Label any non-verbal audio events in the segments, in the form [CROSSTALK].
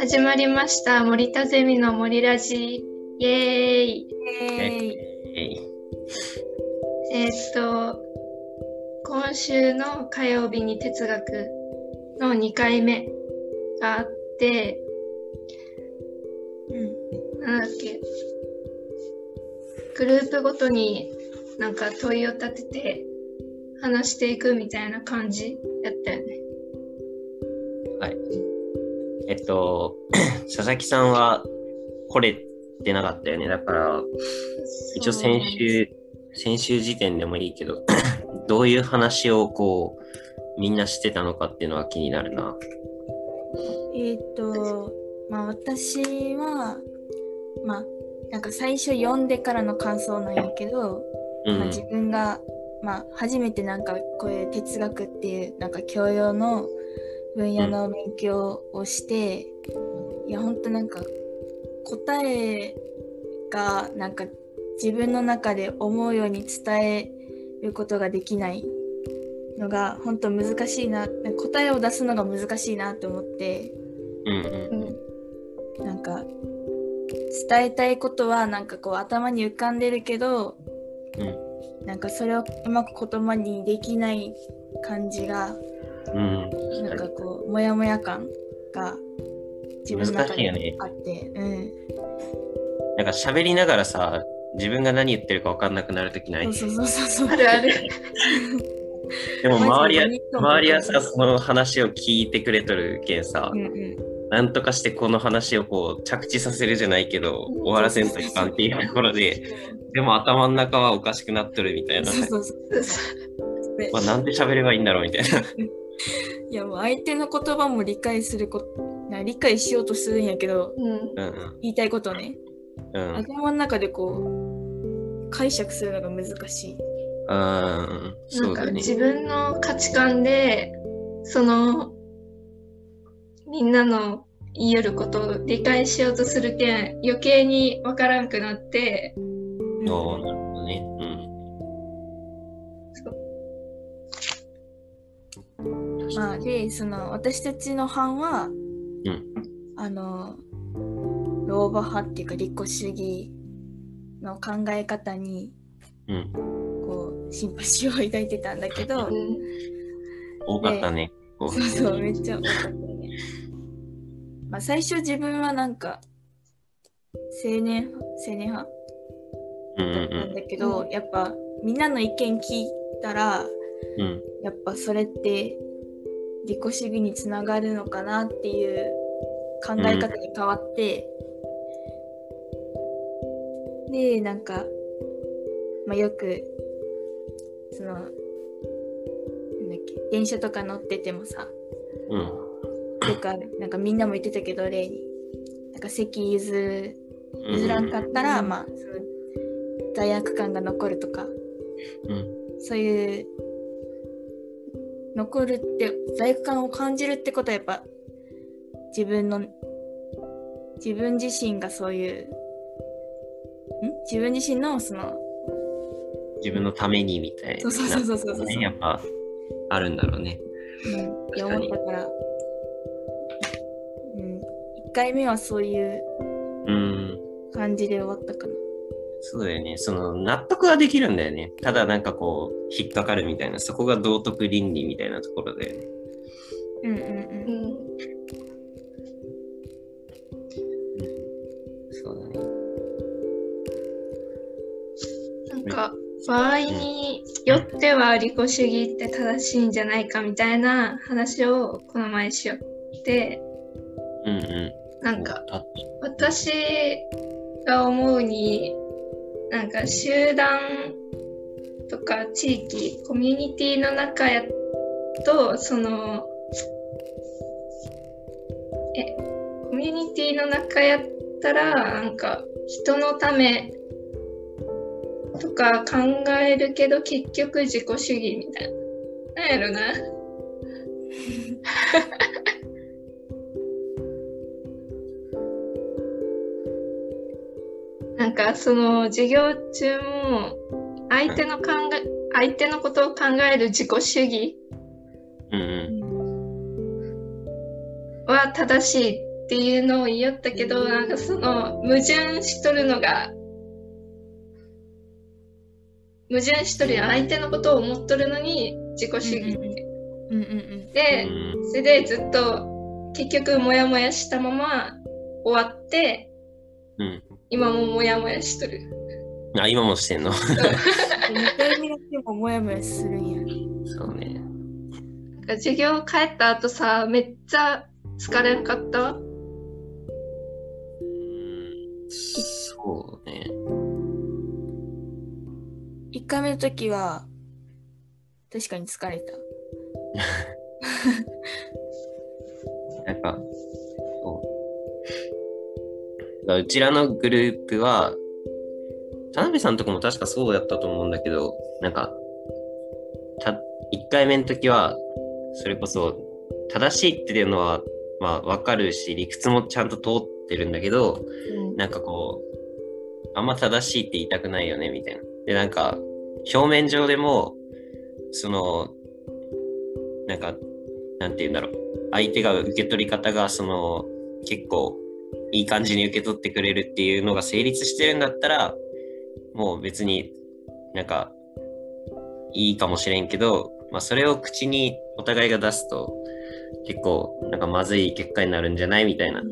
始まりました。森田ゼミの森ラジ。イエーイ。えー、っと今週の火曜日に哲学の2回目があってうん。なんだっけ。グループごとになんか問いを立てて話していくみたいな感じやったよね。はい。えっと、[CLEARS THROAT] 佐々木さんは来れてなかったよね。だから、一応先週、先週時点でもいいけど、[CLEARS THROAT] どういう話をこう、みんなしてたのかっていうのは気になるな。えっ、と、まあ私は、まあ、なんか最初読んでからの感想なんやけど、うん、まあ、自分が、まあ、初めてなんかこういう哲学っていうなんか教養の分野の勉強をして、うん、いやほんとなんか答えがなんか自分の中で思うように伝えることができないのが本当難しいな答えを出すのが難しいなと思って、うん、うん、なんか伝えたいことはなんかこう頭に浮かんでるけど、うん、なんかそれをうまく言葉にできない感じが、うん、なんかこうモヤモヤ感が自分の中にあって、ね、うん、なんか喋りながらさ自分が何言ってるか分かんなくなるときない？そうそうそうそうあるある。でも周りは周りはさその話を聞いてくれとるけんさ、うんうんなんとかしてこの話をこう着地させるじゃないけど終わらせんといかんっていうところででも頭の中はおかしくなっとるみたいな。まあなんで喋ればいいんだろうみたいな。[LAUGHS] いやもう相手の言葉も理解するこ理解しようとするんやけど、うん、言いたいことね、うん、頭の中でこう解釈するのが難しい。うん、なんか自分の価値観でそのみんなの言いよることを理解しようとするけん余計に分からんくなって。ああ、なるほどね。うん。まあ、で、その私たちの班は、うん、あの、老婆派っていうか利己主義の考え方に、うん、こう、シンパシーを抱いてたんだけど、多かったね。そうそう、めっちゃ多かった。まあ、最初自分はなんか青年青年派なんだけど、うんうん、やっぱみんなの意見聞いたら、うん、やっぱそれって利己主義につながるのかなっていう考え方に変わって、うん、でなんか、まあ、よくそのなんだっけ電車とか乗っててもさ、うんよくあるなんかみんなも言ってたけど例に。なんか席譲譲らんかったら、うん、まあその罪悪感が残るとか、うん、そういう残るって罪悪感を感じるってことはやっぱ自分の自分自身がそういうん？自分自身のその自分のためにみたいな、そうそうそうそうそう。やっぱあるんだろうね。うん、いや思ったか回目はそういう感じで終わったかな。そうだよね。その納得はできるんだよね。ただなんかこう、引っかかるみたいな、そこが道徳倫理みたいなところだよね。うんうんうん。うん、そうだね。なんか、場合によっては利己主義って正しいんじゃないかみたいな話をこの前しよって、うんうん、なんか私が思うになんか集団とか地域コミュニティの中やとそのえコミュニティの中やったらなんか人のためとか考えるけど結局自己主義みたいな。なんやろな。[LAUGHS] なんかその授業中も相手の考え相手のことを考える自己主義は正しいっていうのを言おったけど、なんかその矛盾しとるのが、矛盾しとるやん。相手のことを思っとるのに自己主義って。で、それでずっと結局モヤモヤしたまま終わって、うん、今もモヤモヤしとる？あ、今もしてんの ?2 回目やってもモヤモヤするんや。そうね。授業帰った後さ、めっちゃ疲れんかった？うん、そうね。1回目の時は、確かに疲れた。なんか。うちらのグループは、田辺さんとかも確かそうやったと思うんだけど、なんか、た、1回目の時は、それこそ、正しいっていうのは、まあ、わかるし、理屈もちゃんと通ってるんだけど、うん、なんかこう、あんま正しいって言いたくないよね、みたいな。で、なんか、表面上でも、その、なんか、なんて言うんだろう。相手が受け取り方が、その、結構、いい感じに受け取ってくれるっていうのが成立してるんだったら、もう別になんかいいかもしれんけど、まあ、それを口にお互いが出すと結構なんかまずい結果になるんじゃないみたいな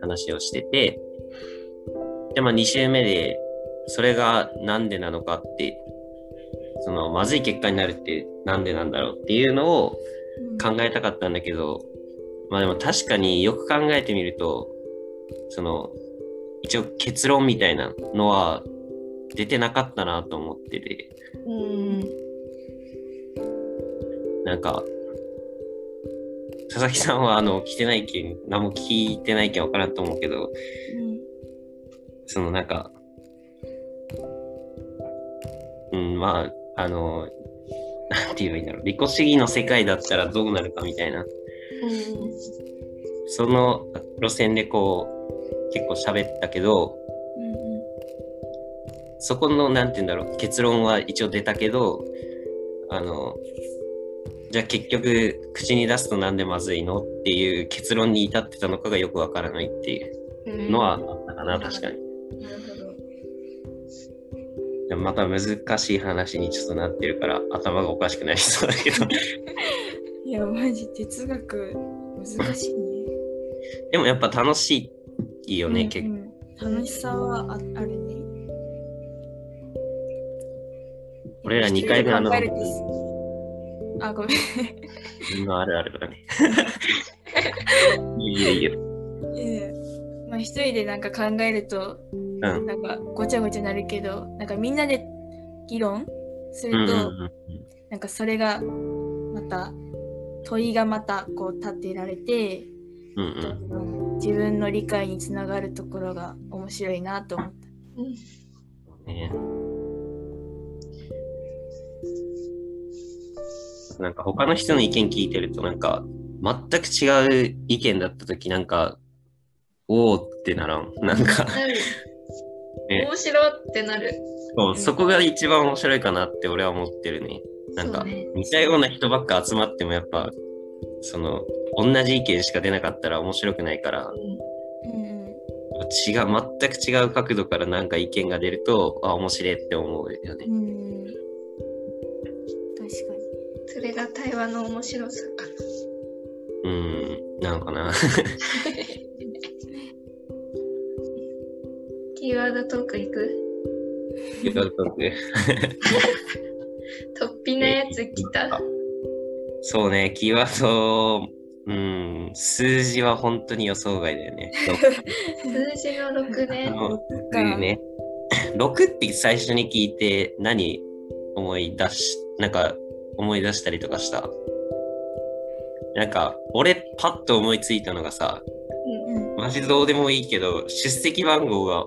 話をしててでまあ2週目でそれがなんでなのかってそのまずい結果になるってなんでなんだろうっていうのを考えたかったんだけど、まあでも確かによく考えてみるとその一応結論みたいなのは出てなかったなと思ってて。うん。なんか、佐々木さんはあの、来てない意見、何も聞いてない意見わからんと思うけど、うん、そのなんか、うん、まあ、あの、なんて言えばいいんだろう、利己主義の世界だったらどうなるかみたいな、うん、その路線でこう、結構喋ったけど、うん、そこの何て言うん。だろう結論は一応出たけどあのじゃあ結局口に出すとなん。でまずいのっていう結論に至ってたのかがよくわからないっていうのはあったかな、確かに。なるほど。また難しい話にちょっとなってるから頭がおかしくなりそうだけどやマジ哲学難しいねでもやっぱ楽しいいいよね、うん、結構。楽しさはああるね。俺ら2回目あの。あ、ごめん。あるあるだね。いいよいいよ。まあ一人でなんか考えると、うん、なんかごちゃごちゃなるけど、なんかみんなで議論すると、うんうんうん、なんかそれがまた問いがまたこう立てられて、うんうん自分の理解につながるところが面白いなと思った。ね、なんか他の人の意見聞いてるとなんか全く違う意見だった時なんかおおってならん？なんか [LAUGHS] ね、面白ってなる。そう、そこが一番面白いかなって俺は思ってるね。なんか、似たような人ばっか集まってもやっぱその同じ意見しか出なかったら面白くないから、うん、違う全く違う角度からなんか意見が出るとあ面白いって思うよね、うん、確かに。それが対話の面白さか。なうんなのかな。[LAUGHS] キーワードトークいく？キーワードトーク [LAUGHS] 突飛なやつ来たそうね、キーワード、うん、数字は本当に予想外だよね。数字の6ね。6ね。[LAUGHS] 6って最初に聞いて何思い出し、なんか思い出したりとかした？なんか、俺パッと思いついたのがさ、うんうん、マジどうでもいいけど、出席番号が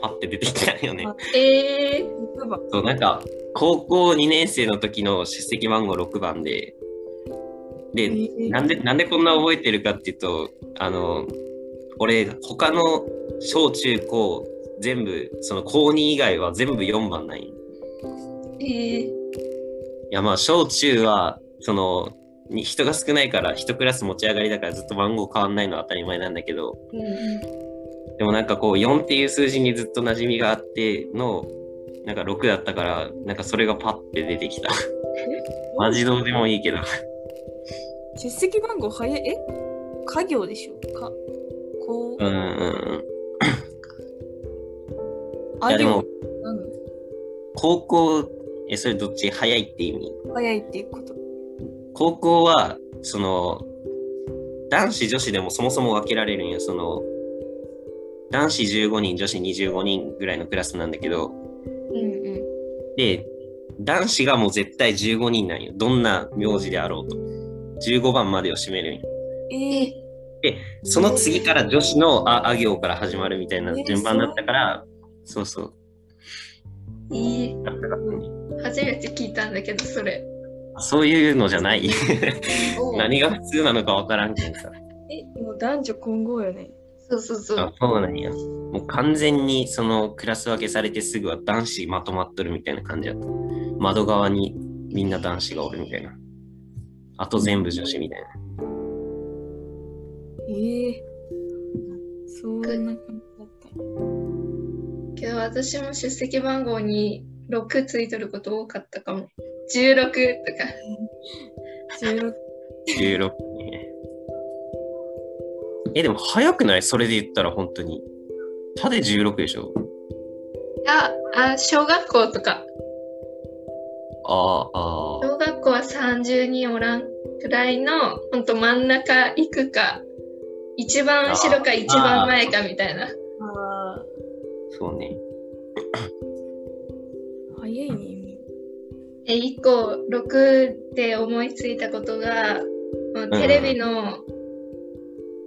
パッて出てきたよね。えー、そう、なんか、高校2年生の時の出席番号6番で、で、なんで、なんでこんな覚えてるかっていうと、あの、俺、他の小中高、全部、その高2以外は全部4番ない。えー、いや、まあ、小中はその、に人が少ないから一クラス持ち上がりだからずっと番号変わんないのは当たり前なんだけど、うん、でもなんかこう4っていう数字にずっと馴染みがあってのなんか6だったからなんかそれがパッて出てきた。マジどうでもいいけど。出席番号早い？え？家業でしょ？か？こう？うんうんうん。あでも高校えそれどっち早いって意味？早いっていうこと。高校は、その、男子女子でもそもそも分けられるんよ。その、男子15人、女子25人ぐらいのクラスなんだけど、うんうん、で、男子がもう絶対15人なんよ。どんな名字であろうと。15番までを占めるんよ。えー、で、その次から女子のああ行から始まるみたいな順番だったから、そうそう。えー、初めて聞いたんだけど、それ。そういうのじゃない [LAUGHS] 何が普通なのかわからんけどさ。え、もう男女混合よね。そうそうそう。あそうなんや。もう完全にそのクラス分けされてすぐは男子まとまっとるみたいな感じだった。窓側にみんな男子がおるみたいな。あと全部女子みたいな。ええー、そんな感じだった。けど私も出席番号に6ついとること多かったかも。16とか。16。16ね。え、でも早くない？それで言ったら本当に。たで16でしょ？いや、あ、小学校とか。ああ、小学校は30人おらんくらいの、本当真ん中行くか、一番後ろか一番前かみたいな。ああ。そうね。早いね。え1個6で思いついたことが、テレビの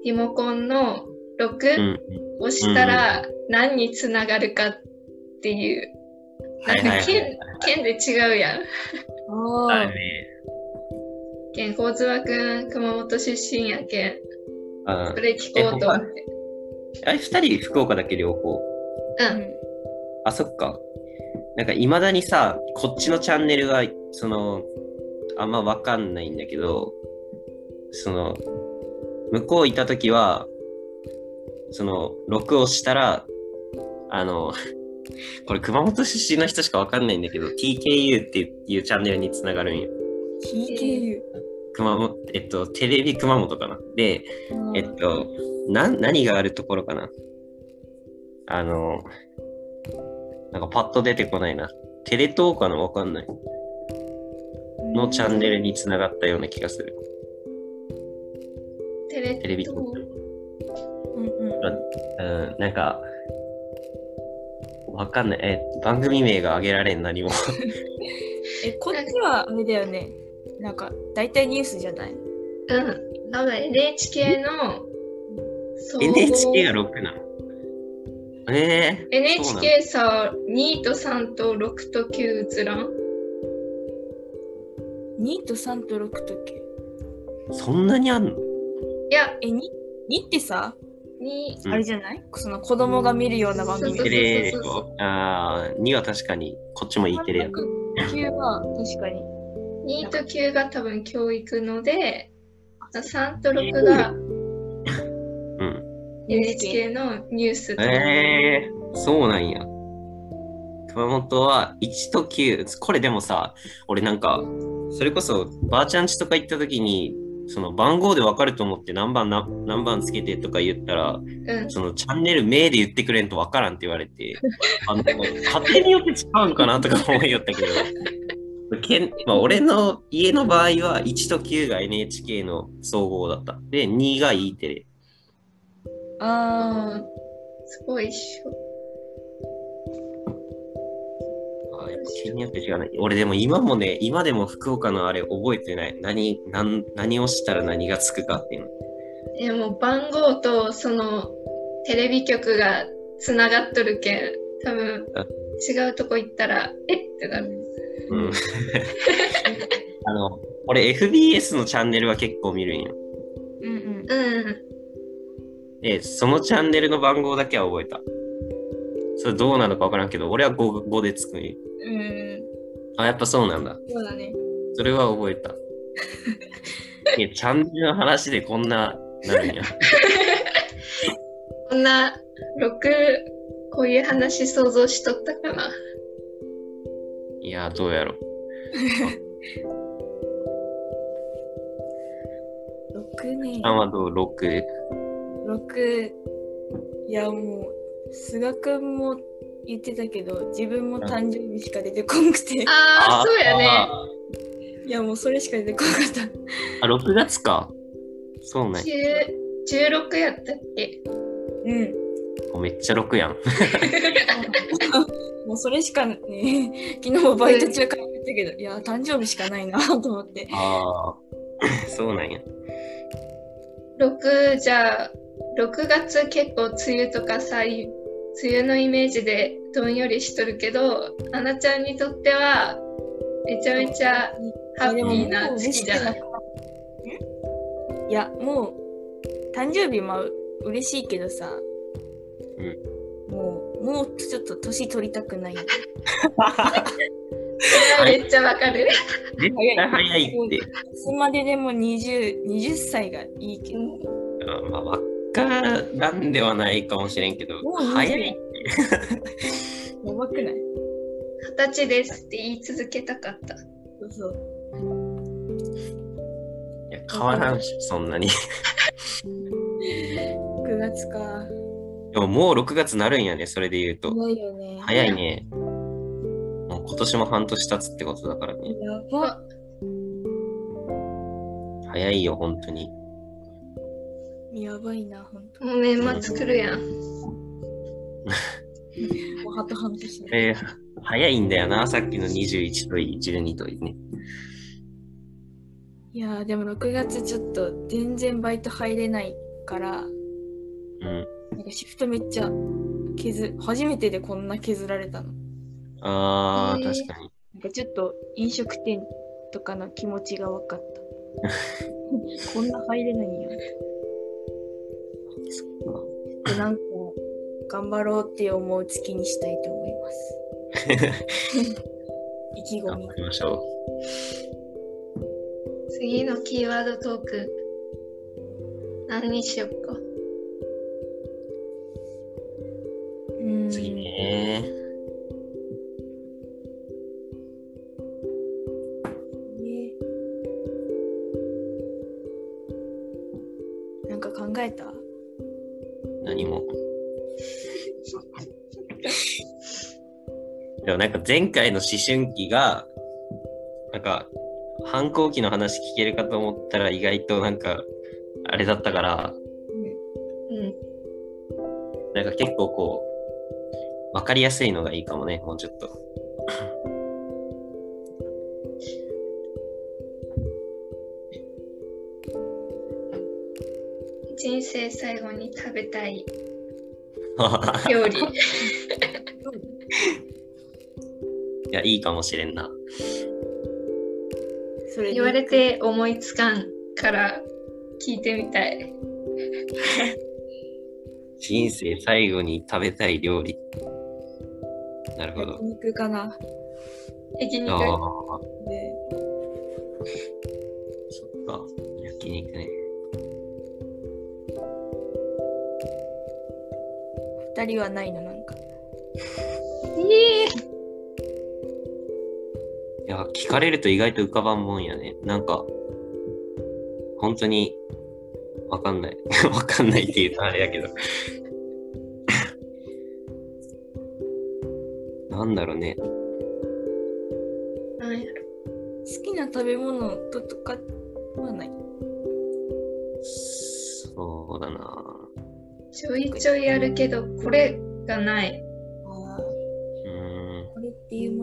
リモコンの6、押したら何につながるかっていう。なんか県,、県で違うやん。あ県、交通はくん、熊本出身やけん。それ聞こうと思って。あれ、2人福岡だけ両方？うん。あ、そっか。なんかいまだにさ、こっちのチャンネルが、その、あんまわかんないんだけど、その、向こういたときは、その、録をしたら、あの、[LAUGHS] これ熊本出身の人しかわかんないんだけど、TKU っていうチャンネルにつながるんよ。TKU? 熊本、えっと、テレビ熊本かな。で、えっと、な、何があるところかな。あの、なんかパッと出てこないな。テレ東かなわかんない。のチャンネルにつながったような気がする。テレテレビ東。うんうん。うん、なんか、わかんない。え、番組名が挙げられん、何も。[LAUGHS] え、こっちはあれだよね。なんか、大体ニュースじゃない？うん。多分 NHK の。NHK が6なの？えー、NHK さ、2と3と6と9映らん ?2 と3と6と9。そんなにあんの？いや、え、2, 2ってさ、2あれじゃない、うん、その子供が見るような番組。テレああ、2は確かに、こっちもいいテレや。9は確かに。2と9が多分教育ので、3と6が NHK のニュースとえー、そうなんや。熊本は1と9。これでもさ、俺なんか、それこそばあちゃんちとか行った時に、その番号で分かると思って何番何番つけてとか言ったら、うん、そのチャンネル名で言ってくれんと分からんって言われて、[LAUGHS] あの家庭によって違うんかなとか思いよったけど、[LAUGHS] けんまあ、俺の家の場合は1と9が NHK の総合だった。で、2が E テレ。ああ、すごい一緒。あやっぱ県によって違うね。俺でも今もね、今でも福岡のあれ覚えてない。何、何何をしたら何がつくかっていうの。でも番号とそのテレビ局がつながっとるけん、多分違うとこ行ったら、えっ？てなる。うん。[LAUGHS] あの、俺 FBS のチャンネルは結構見るんよ。うんうん。うん。で、そのチャンネルの番号だけは覚えた。それどうなのか分からんけど、俺は 5, 5でつくんうん。あ、やっぱそうなんだ。そうだね。それは覚えた。[LAUGHS] いや、チャンネルの話でこんな、なるんや。こんな、6、こういう話想像しとったかな。いや、どうやろ。[LAUGHS] 6ね。あはどう ?6? 6。いや、もう、菅君も言ってたけど、自分も誕生日しか出てこんくて。ああ、そうやね。いや、もうそれしか出てこなかった。あ、6月か。そうね。16やったっけ？うん。めっちゃ6やん。[LAUGHS] もうそれしかね、昨日もバイト中から言ったけど、いや、誕生日しかないなと思って。ああ、そうなんや。6じゃあ、6月結構梅雨とかさ、梅雨のイメージでどんよりしとるけど、あなちゃんにとってはめちゃめちゃハッピーな月じゃない？いや、もう誕生日も嬉しいけどさ、うん、もう、もうちょっと年取りたくない。[LAUGHS] めっちゃわかる。絶対早いって。いつまででも 20, 20歳がいいけど。まあ、わからんではないかもしれんけど、早い。やばくない？二十歳ですって言い続けたかった。そうそう。いや、変わらんし、そんなに。6月か。でももう6月なるんやね、それで言うと。早いよね。早いね。もう今年も半年経つってことだからね。やば。早いよ、本当に。やばいな、本当もう年末来るやん。[LAUGHS] もうあと半年。えー、早いんだよな、さっきの21といい、12といいね。いやでも6月ちょっと全然バイト入れないから、うん。なんかシフトめっちゃ削、初めてでこんな削られたの。ああ、確かに。なんかちょっと飲食店とかの気持ちが分かった。[LAUGHS] こんな入れないんや。そっか。で、なんか、頑張ろうって思う月にしたいと思います。[LAUGHS] 意気込み。頑張りましょう。次のキーワードトーク、何にしよっか。前回の思春期が、なんか反抗期の話聞けるかと思ったら意外となんかあれだったから、うん。うん、なんか結構こう、わかりやすいのがいいかもね、もうちょっと。人生最後に食べたい料理。[LAUGHS] いや、いいかもしれんな。それ言われて思いつかんから聞いてみたい。[LAUGHS] 人生最後に食べたい料理。なるほど。焼肉かな。焼肉。ああ。で。そっか、焼肉ね。二人はないのなんか。ええーいや、聞かれると意外と浮かばんもんやね。なんか、本当に、わかんない。[LAUGHS] わかんないって言うとあれやけど [LAUGHS] なんだろうね。好きな食べ物ととかはないそうだな。ちょいちょいあるけど、これがない。ああ。うん。これっていうもの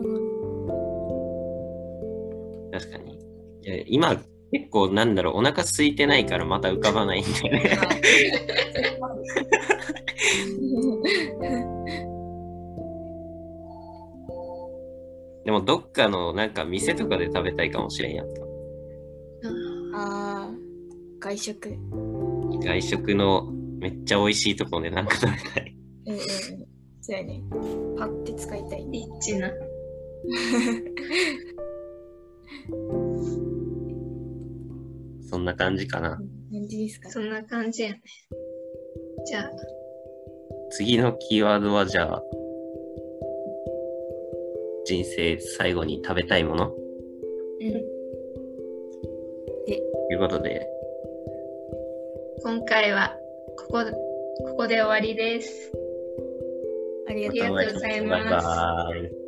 に。今、結構なんだろう、お腹空いてないからまた浮かばないんだよね。でもどっかのなんか店とかで食べたいかもしれんやんか。ああ、外食。外食のめっちゃ美味しいところでなんか食べたい。うんうんうん。そうやね。パッて使いたい。リッチな。[LAUGHS] そんな感じかな。感じですか、そんな感じやね。じゃあ。次のキーワードはじゃあ、人生最後に食べたいもの？うん。で。ということで。今回はここここで終わりです。ありがとうございます。バイバイ